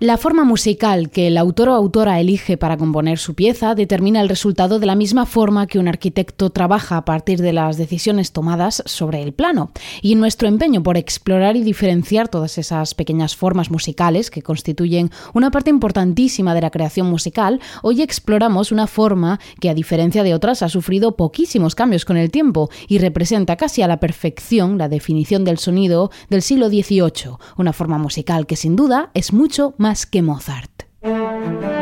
La forma musical que el autor o autora elige para componer su pieza determina el resultado de la misma forma que un arquitecto trabaja a partir de las decisiones tomadas sobre el plano. Y nuestro empeño por explorar y diferenciar todas esas pequeñas formas musicales que constituyen una parte importantísima de la creación musical, hoy exploramos una forma que a diferencia de otras ha sufrido poquísimos cambios con el tiempo y representa casi a la perfección la definición del sonido del siglo XVIII, una forma musical que sin duda es mucho más más que Mozart.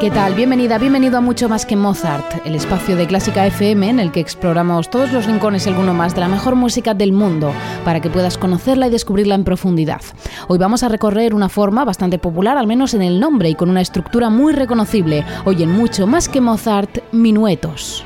¿Qué tal? Bienvenida, bienvenido a Mucho Más que Mozart, el espacio de Clásica FM en el que exploramos todos los rincones y alguno más de la mejor música del mundo para que puedas conocerla y descubrirla en profundidad. Hoy vamos a recorrer una forma bastante popular, al menos en el nombre y con una estructura muy reconocible. Hoy en Mucho Más que Mozart, minuetos.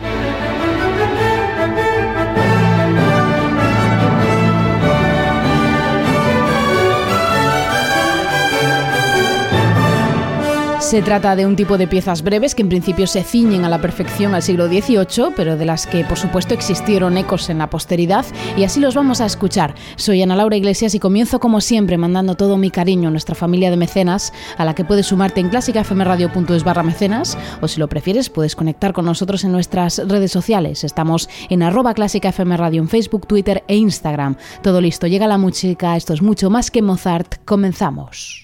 Se trata de un tipo de piezas breves que en principio se ciñen a la perfección al siglo XVIII, pero de las que por supuesto existieron ecos en la posteridad y así los vamos a escuchar. Soy Ana Laura Iglesias y comienzo como siempre mandando todo mi cariño a nuestra familia de mecenas, a la que puedes sumarte en clásicafmradio.es barra mecenas o si lo prefieres puedes conectar con nosotros en nuestras redes sociales. Estamos en arroba clásicafmradio en Facebook, Twitter e Instagram. Todo listo, llega la música, esto es mucho más que Mozart, comenzamos.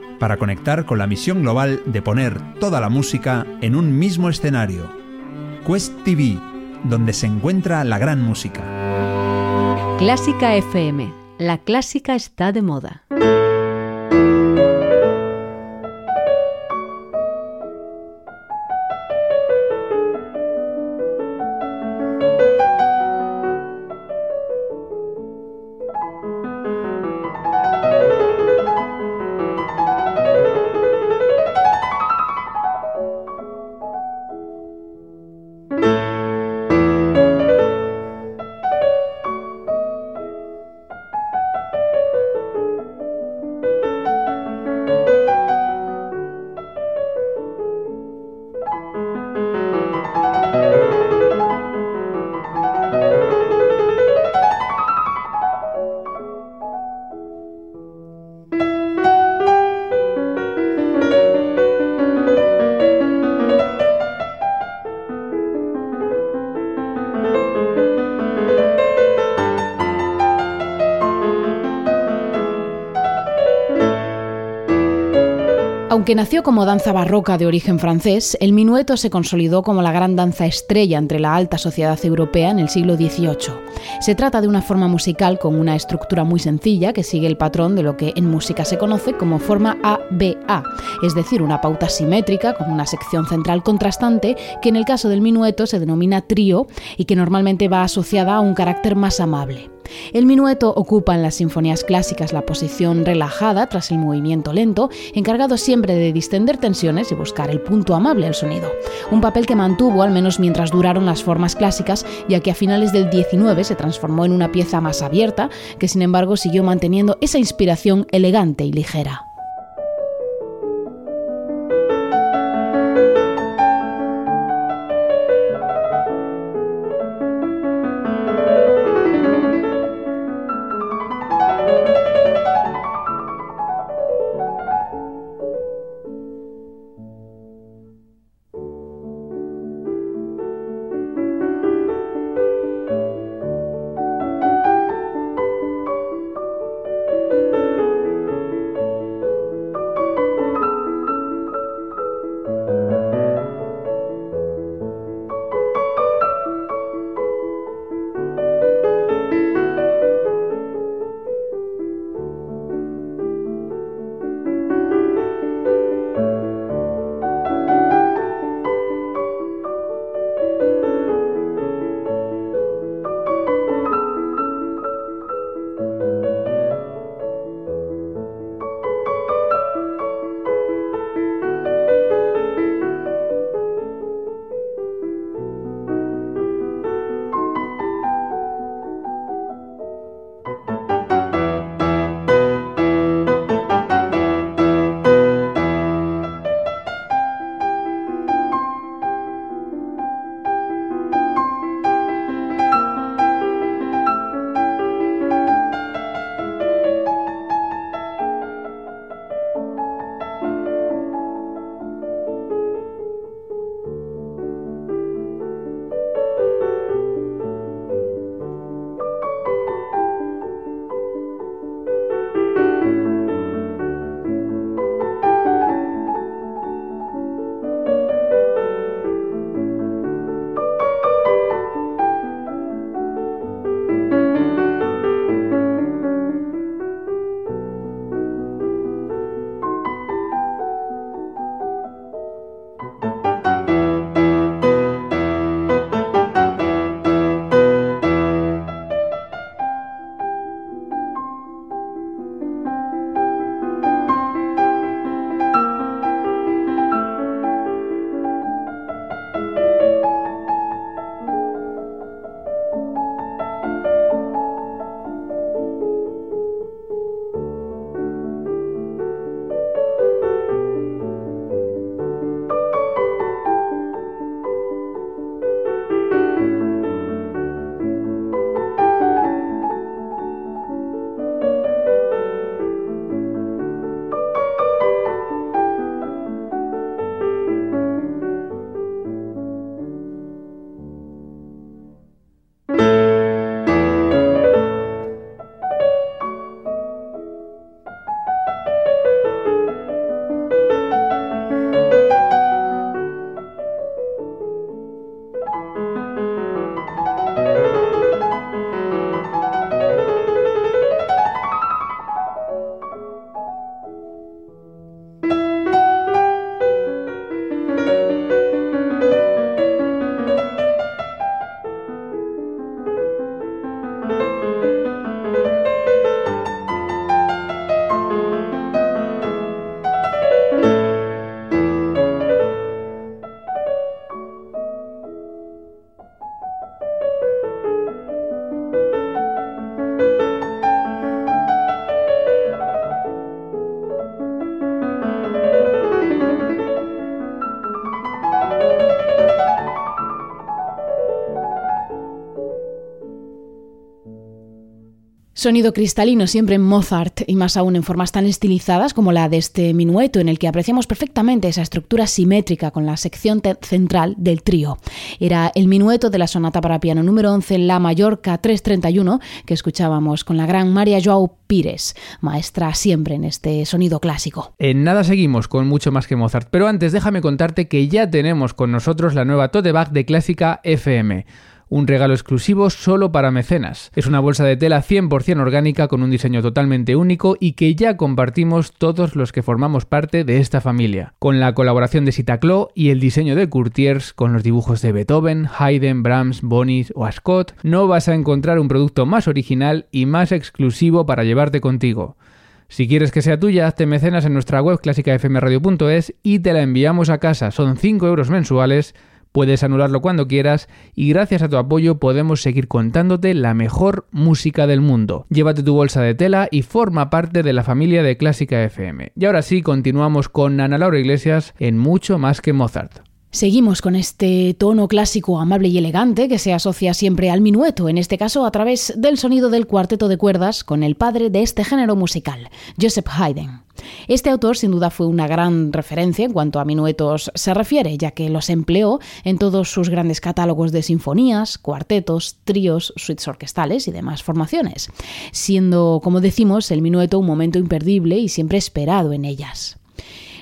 para conectar con la misión global de poner toda la música en un mismo escenario. Quest TV, donde se encuentra la gran música. Clásica FM. La clásica está de moda. Aunque nació como danza barroca de origen francés, el minueto se consolidó como la gran danza estrella entre la alta sociedad europea en el siglo XVIII. Se trata de una forma musical con una estructura muy sencilla que sigue el patrón de lo que en música se conoce como forma ABA, es decir, una pauta simétrica con una sección central contrastante que en el caso del minueto se denomina trío y que normalmente va asociada a un carácter más amable. El minueto ocupa en las sinfonías clásicas la posición relajada tras el movimiento lento, encargado siempre de distender tensiones y buscar el punto amable al sonido. Un papel que mantuvo al menos mientras duraron las formas clásicas, ya que a finales del 19 se transformó en una pieza más abierta, que sin embargo siguió manteniendo esa inspiración elegante y ligera. Sonido cristalino siempre en Mozart y más aún en formas tan estilizadas como la de este minueto en el que apreciamos perfectamente esa estructura simétrica con la sección central del trío. Era el minueto de la sonata para piano número 11 La Mallorca 331 que escuchábamos con la gran María Joao Pires, maestra siempre en este sonido clásico. En nada seguimos con mucho más que Mozart, pero antes déjame contarte que ya tenemos con nosotros la nueva tote bag de Clásica FM un regalo exclusivo solo para mecenas. Es una bolsa de tela 100% orgánica con un diseño totalmente único y que ya compartimos todos los que formamos parte de esta familia. Con la colaboración de Sitaclo y el diseño de Courtiers con los dibujos de Beethoven, Haydn, Brahms, Bonis o Ascot, no vas a encontrar un producto más original y más exclusivo para llevarte contigo. Si quieres que sea tuya, hazte mecenas en nuestra web clásicafmradio.es y te la enviamos a casa. Son 5 euros mensuales Puedes anularlo cuando quieras y gracias a tu apoyo podemos seguir contándote la mejor música del mundo. Llévate tu bolsa de tela y forma parte de la familia de Clásica FM. Y ahora sí, continuamos con Ana Laura Iglesias en Mucho más que Mozart. Seguimos con este tono clásico amable y elegante que se asocia siempre al minueto, en este caso a través del sonido del cuarteto de cuerdas con el padre de este género musical, Joseph Haydn. Este autor sin duda fue una gran referencia en cuanto a minuetos se refiere, ya que los empleó en todos sus grandes catálogos de sinfonías, cuartetos, tríos, suites orquestales y demás formaciones, siendo, como decimos, el minueto un momento imperdible y siempre esperado en ellas.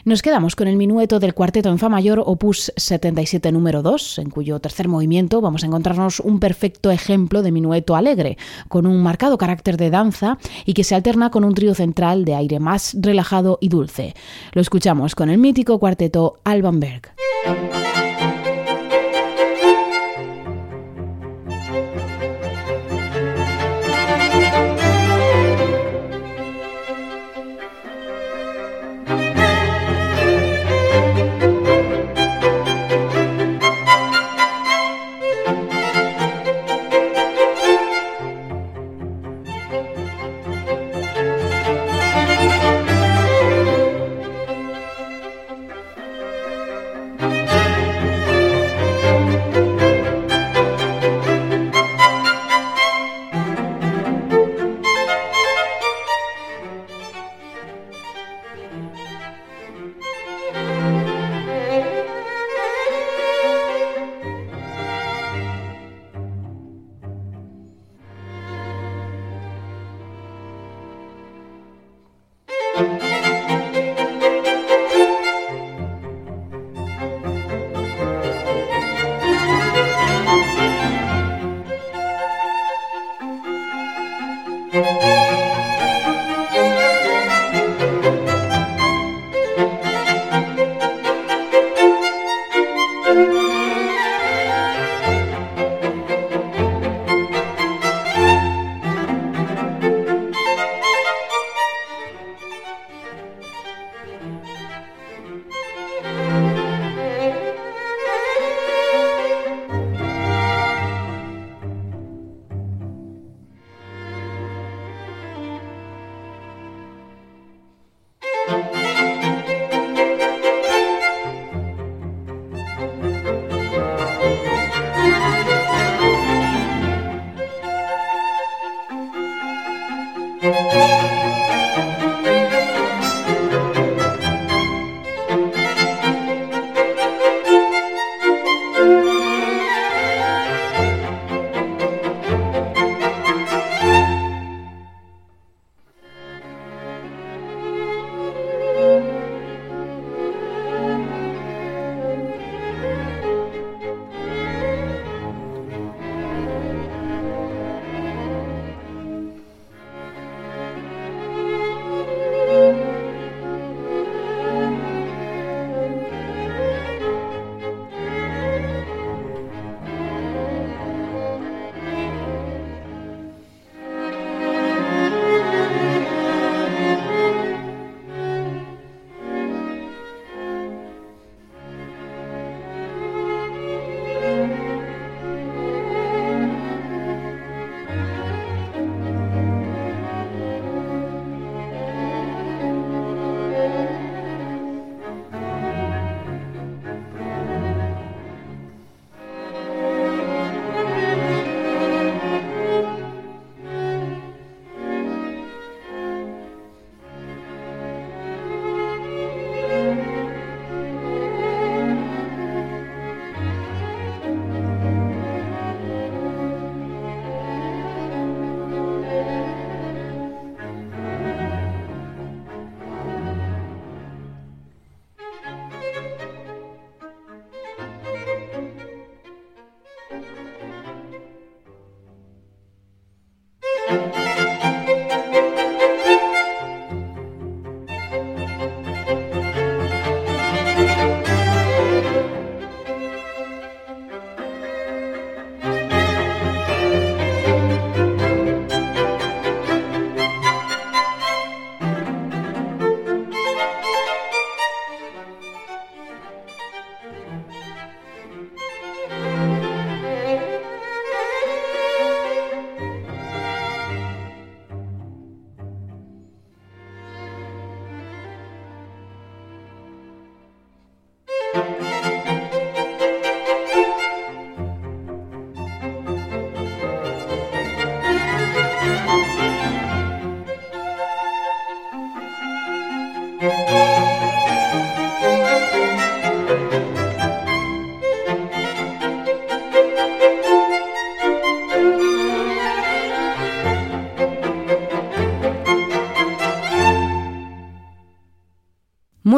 Nos quedamos con el minueto del cuarteto en Fa mayor, opus 77 número 2, en cuyo tercer movimiento vamos a encontrarnos un perfecto ejemplo de minueto alegre, con un marcado carácter de danza y que se alterna con un trío central de aire más relajado y dulce. Lo escuchamos con el mítico cuarteto Alban Berg.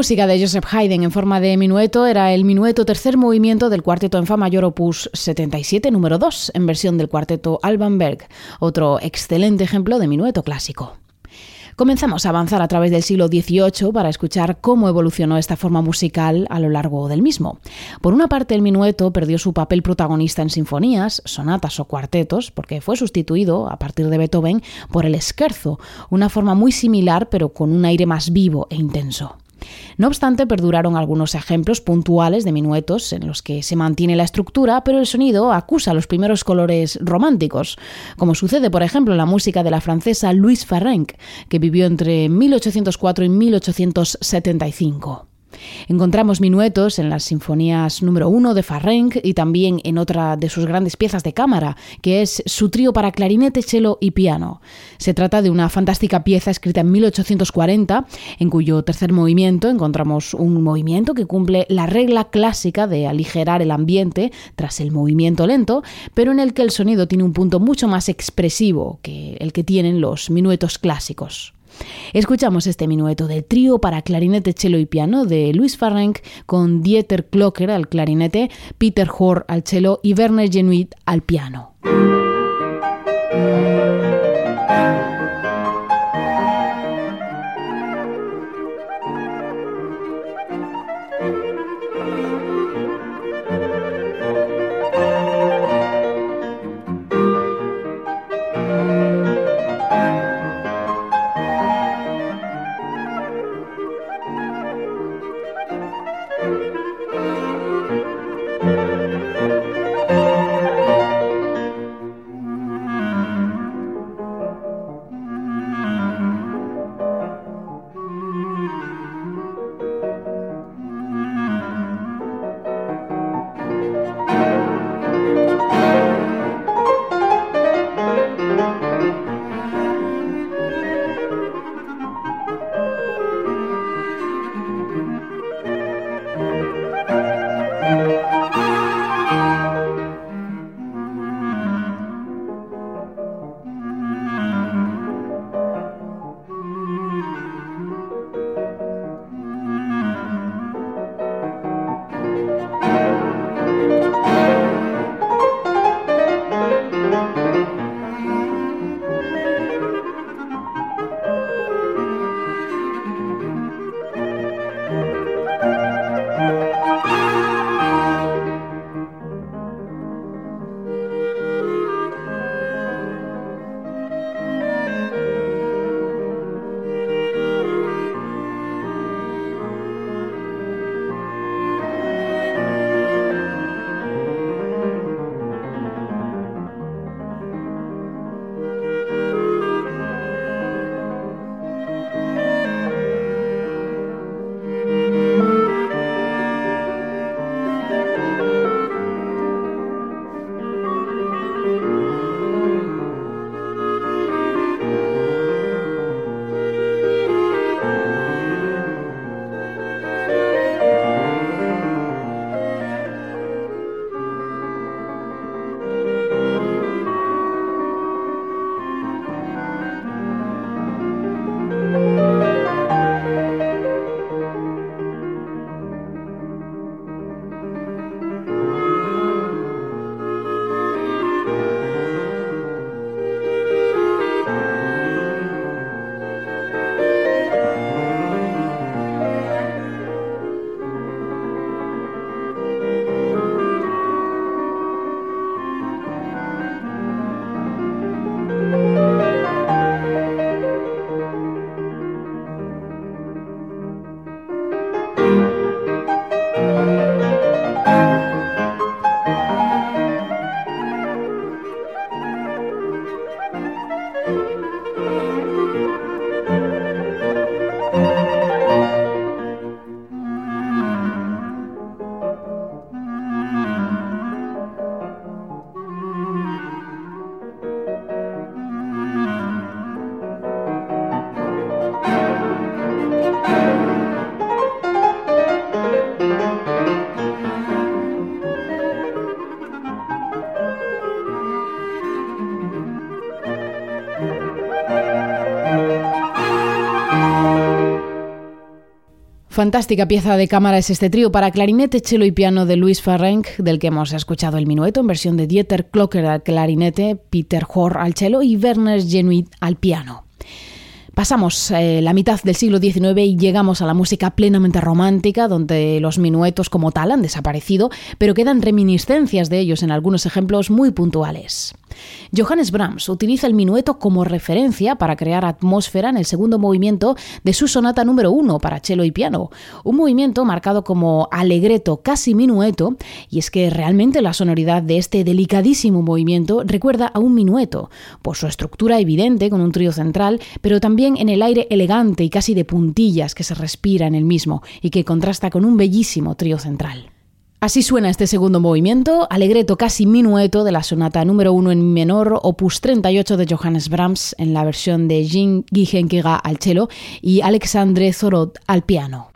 Música de Joseph Haydn en forma de minueto era el minueto tercer movimiento del cuarteto en fa mayor opus 77 número 2 en versión del cuarteto Alban Berg, otro excelente ejemplo de minueto clásico. Comenzamos a avanzar a través del siglo XVIII para escuchar cómo evolucionó esta forma musical a lo largo del mismo. Por una parte, el minueto perdió su papel protagonista en sinfonías, sonatas o cuartetos, porque fue sustituido, a partir de Beethoven, por el scherzo, una forma muy similar pero con un aire más vivo e intenso. No obstante, perduraron algunos ejemplos puntuales de minuetos en los que se mantiene la estructura, pero el sonido acusa los primeros colores románticos, como sucede, por ejemplo, en la música de la francesa Louise Farrenc, que vivió entre 1804 y 1875. Encontramos minuetos en las sinfonías número 1 de Farrenc y también en otra de sus grandes piezas de cámara, que es su trío para clarinete, cello y piano. Se trata de una fantástica pieza escrita en 1840, en cuyo tercer movimiento encontramos un movimiento que cumple la regla clásica de aligerar el ambiente tras el movimiento lento, pero en el que el sonido tiene un punto mucho más expresivo que el que tienen los minuetos clásicos. Escuchamos este minueto del trío para clarinete, cello y piano de Luis Farrenc con Dieter Klocker al clarinete, Peter Hohr al cello y Werner Genuit al piano. Fantástica pieza de cámara es este trío para clarinete, cello y piano de Luis Farrenc, del que hemos escuchado el minueto en versión de Dieter Klocker al clarinete, Peter Hohr al cello y Werner Genuit al piano. Pasamos eh, la mitad del siglo XIX y llegamos a la música plenamente romántica, donde los minuetos como tal han desaparecido, pero quedan reminiscencias de ellos en algunos ejemplos muy puntuales. Johannes Brahms utiliza el minueto como referencia para crear atmósfera en el segundo movimiento de su sonata número uno para cello y piano, un movimiento marcado como alegreto casi minueto, y es que realmente la sonoridad de este delicadísimo movimiento recuerda a un minueto, por su estructura evidente con un trío central, pero también en el aire elegante y casi de puntillas que se respira en el mismo y que contrasta con un bellísimo trío central. Así suena este segundo movimiento, alegreto casi minueto de la sonata número 1 en mi menor, opus 38 de Johannes Brahms, en la versión de Jean Gigenkiga al cello y Alexandre Zorot al piano.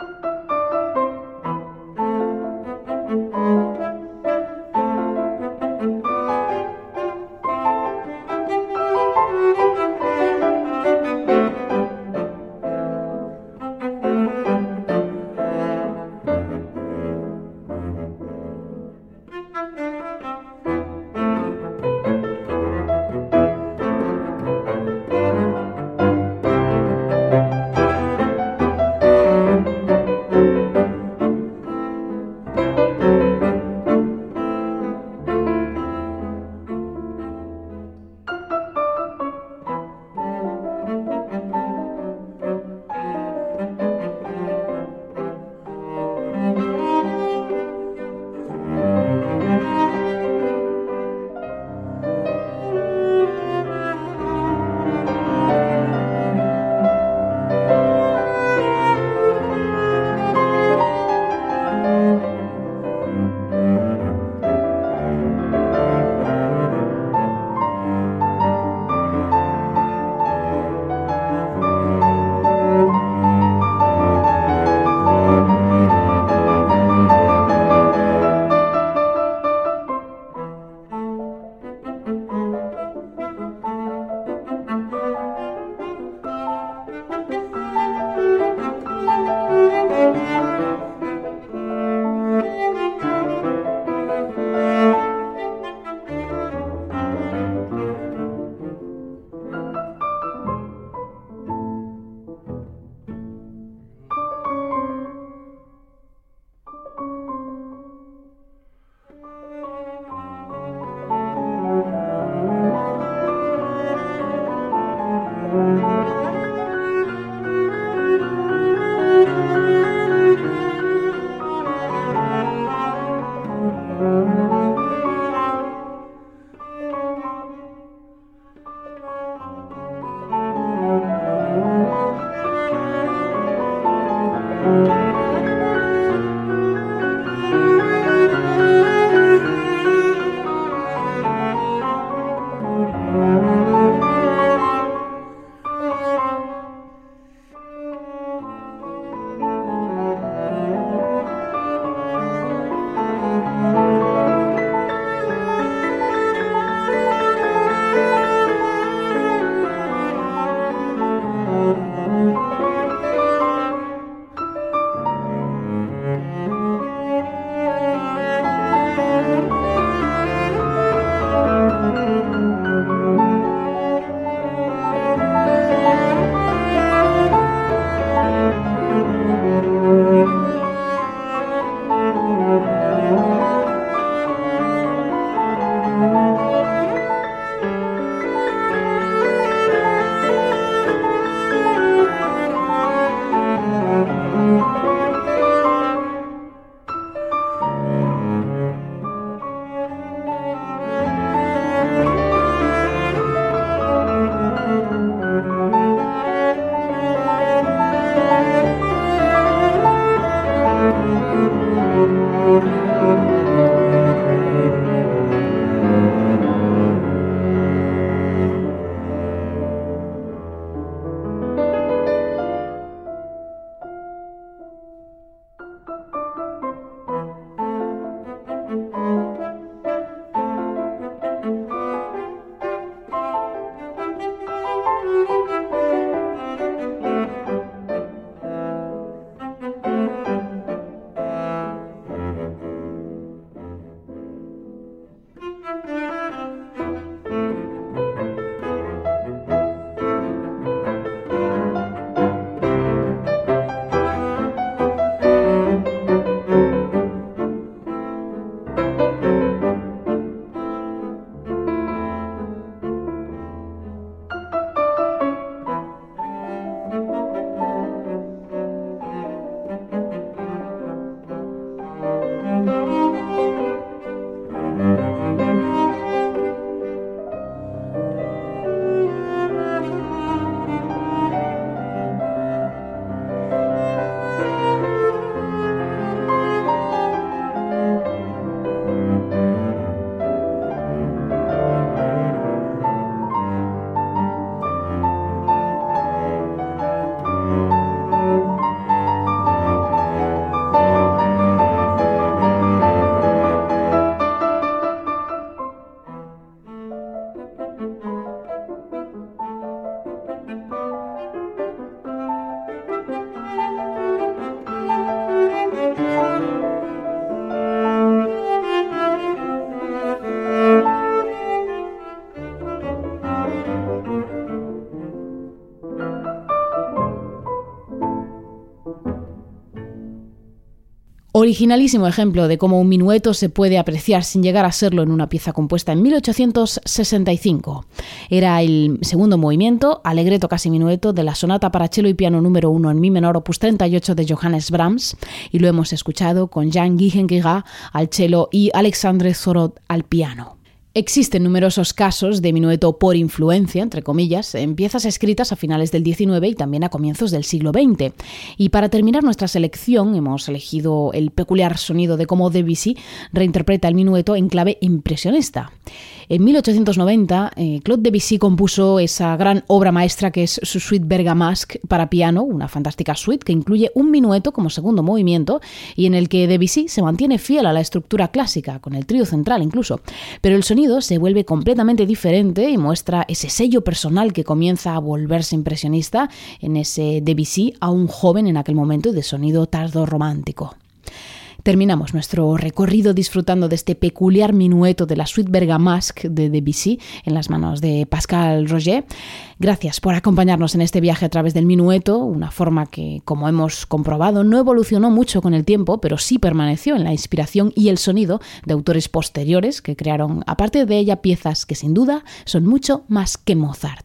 Originalísimo ejemplo de cómo un minueto se puede apreciar sin llegar a serlo en una pieza compuesta en 1865. Era el segundo movimiento, alegreto casi minueto, de la sonata para cello y piano número 1 en mi menor opus 38 de Johannes Brahms, y lo hemos escuchado con Jan Gigengiga al cello y Alexandre Zorot al piano. Existen numerosos casos de minueto por influencia, entre comillas, en piezas escritas a finales del XIX y también a comienzos del siglo XX. Y para terminar nuestra selección, hemos elegido el peculiar sonido de cómo Debussy reinterpreta el minueto en clave impresionista. En 1890, eh, Claude Debussy compuso esa gran obra maestra que es su suite Bergamasque para piano, una fantástica suite que incluye un minueto como segundo movimiento y en el que Debussy se mantiene fiel a la estructura clásica, con el trío central incluso, pero el sonido se vuelve completamente diferente y muestra ese sello personal que comienza a volverse impresionista en ese Debussy aún joven en aquel momento de sonido tardo romántico. Terminamos nuestro recorrido disfrutando de este peculiar minueto de la suite Bergamasque de Debussy en las manos de Pascal Roger. Gracias por acompañarnos en este viaje a través del minueto, una forma que, como hemos comprobado, no evolucionó mucho con el tiempo, pero sí permaneció en la inspiración y el sonido de autores posteriores que crearon, aparte de ella, piezas que sin duda son mucho más que Mozart.